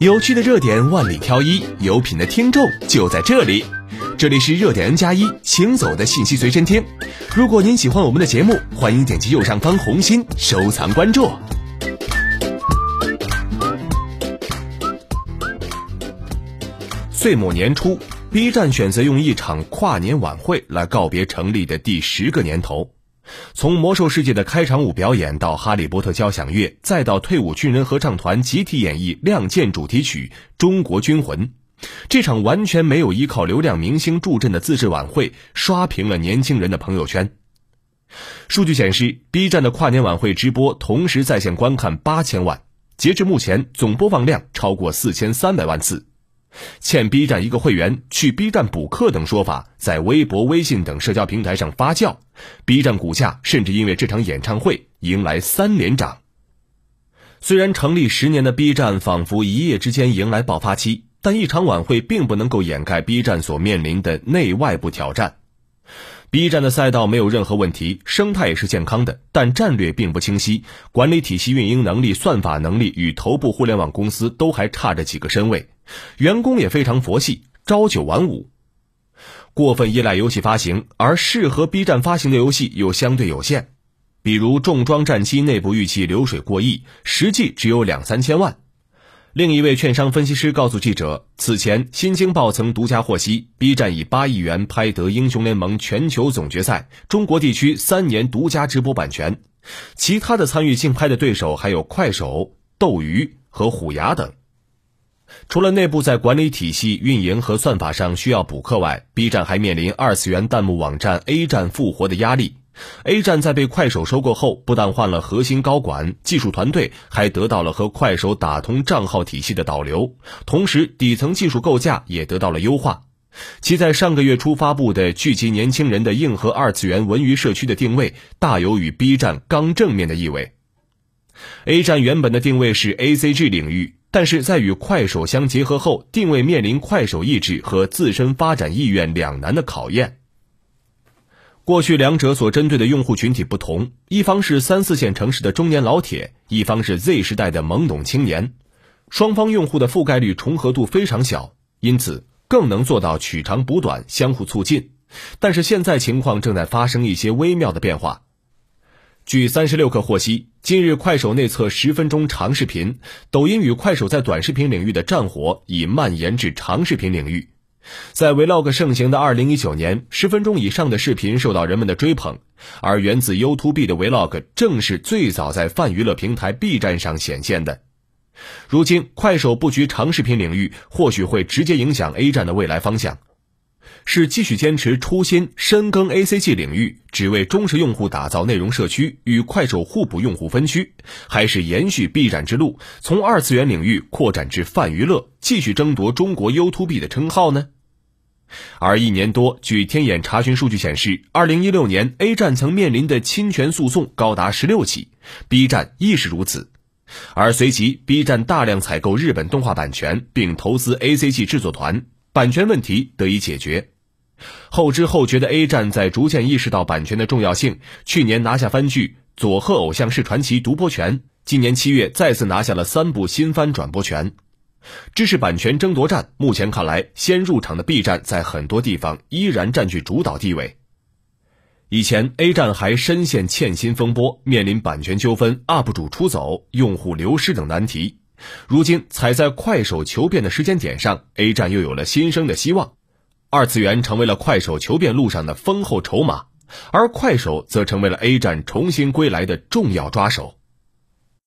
有趣的热点万里挑一，有品的听众就在这里。这里是热点 N 加一行走的信息随身听。如果您喜欢我们的节目，欢迎点击右上方红心收藏关注。岁末年初，B 站选择用一场跨年晚会来告别成立的第十个年头。从魔兽世界的开场舞表演到哈利波特交响乐，再到退伍军人合唱团集体演绎《亮剑》主题曲《中国军魂》，这场完全没有依靠流量明星助阵的自制晚会，刷屏了年轻人的朋友圈。数据显示，B 站的跨年晚会直播同时在线观看八千万，截至目前总播放量超过四千三百万次。欠 B 站一个会员、去 B 站补课等说法在微博、微信等社交平台上发酵，B 站股价甚至因为这场演唱会迎来三连涨。虽然成立十年的 B 站仿佛一夜之间迎来爆发期，但一场晚会并不能够掩盖 B 站所面临的内外部挑战。B 站的赛道没有任何问题，生态也是健康的，但战略并不清晰，管理体系、运营能力、算法能力与头部互联网公司都还差着几个身位。员工也非常佛系，朝九晚五，过分依赖游戏发行，而适合 B 站发行的游戏又相对有限，比如重装战机内部预期流水过亿，实际只有两三千万。另一位券商分析师告诉记者，此前新京报曾独家获悉，B 站以八亿元拍得《英雄联盟》全球总决赛中国地区三年独家直播版权，其他的参与竞拍的对手还有快手、斗鱼和虎牙等。除了内部在管理体系、运营和算法上需要补课外，B 站还面临二次元弹幕网站 A 站复活的压力。A 站在被快手收购后，不但换了核心高管、技术团队，还得到了和快手打通账号体系的导流，同时底层技术构架也得到了优化。其在上个月初发布的聚集年轻人的硬核二次元文娱社区的定位，大有与 B 站刚正面的意味。A 站原本的定位是 ACG 领域。但是在与快手相结合后，定位面临快手意志和自身发展意愿两难的考验。过去两者所针对的用户群体不同，一方是三四线城市的中年老铁，一方是 Z 时代的懵懂青年，双方用户的覆盖率重合度非常小，因此更能做到取长补短，相互促进。但是现在情况正在发生一些微妙的变化。据三十六氪获悉，近日快手内测十分钟长视频，抖音与快手在短视频领域的战火已蔓延至长视频领域。在 Vlog 盛行的二零一九年，十分钟以上的视频受到人们的追捧，而源自 YouTube 的 Vlog 正是最早在泛娱乐平台 B 站上显现的。如今，快手布局长视频领域，或许会直接影响 A 站的未来方向。是继续坚持初心，深耕 A C G 领域，只为忠实用户打造内容社区，与快手互补用户分区，还是延续 B 站之路，从二次元领域扩展至泛娱乐，继续争夺中国 you to be 的称号呢？而一年多，据天眼查询数据显示，二零一六年 A 站曾面临的侵权诉讼高达十六起，B 站亦是如此。而随即，B 站大量采购日本动画版权，并投资 A C G 制作团。版权问题得以解决，后知后觉的 A 站在逐渐意识到版权的重要性。去年拿下番剧《佐贺偶像式传奇》独播权，今年七月再次拿下了三部新番转播权。知识版权争夺战，目前看来，先入场的 B 站在很多地方依然占据主导地位。以前 A 站还深陷欠薪风波，面临版权纠纷、UP 主出走、用户流失等难题。如今踩在快手求变的时间点上，A 站又有了新生的希望，二次元成为了快手求变路上的丰厚筹码，而快手则成为了 A 站重新归来的重要抓手。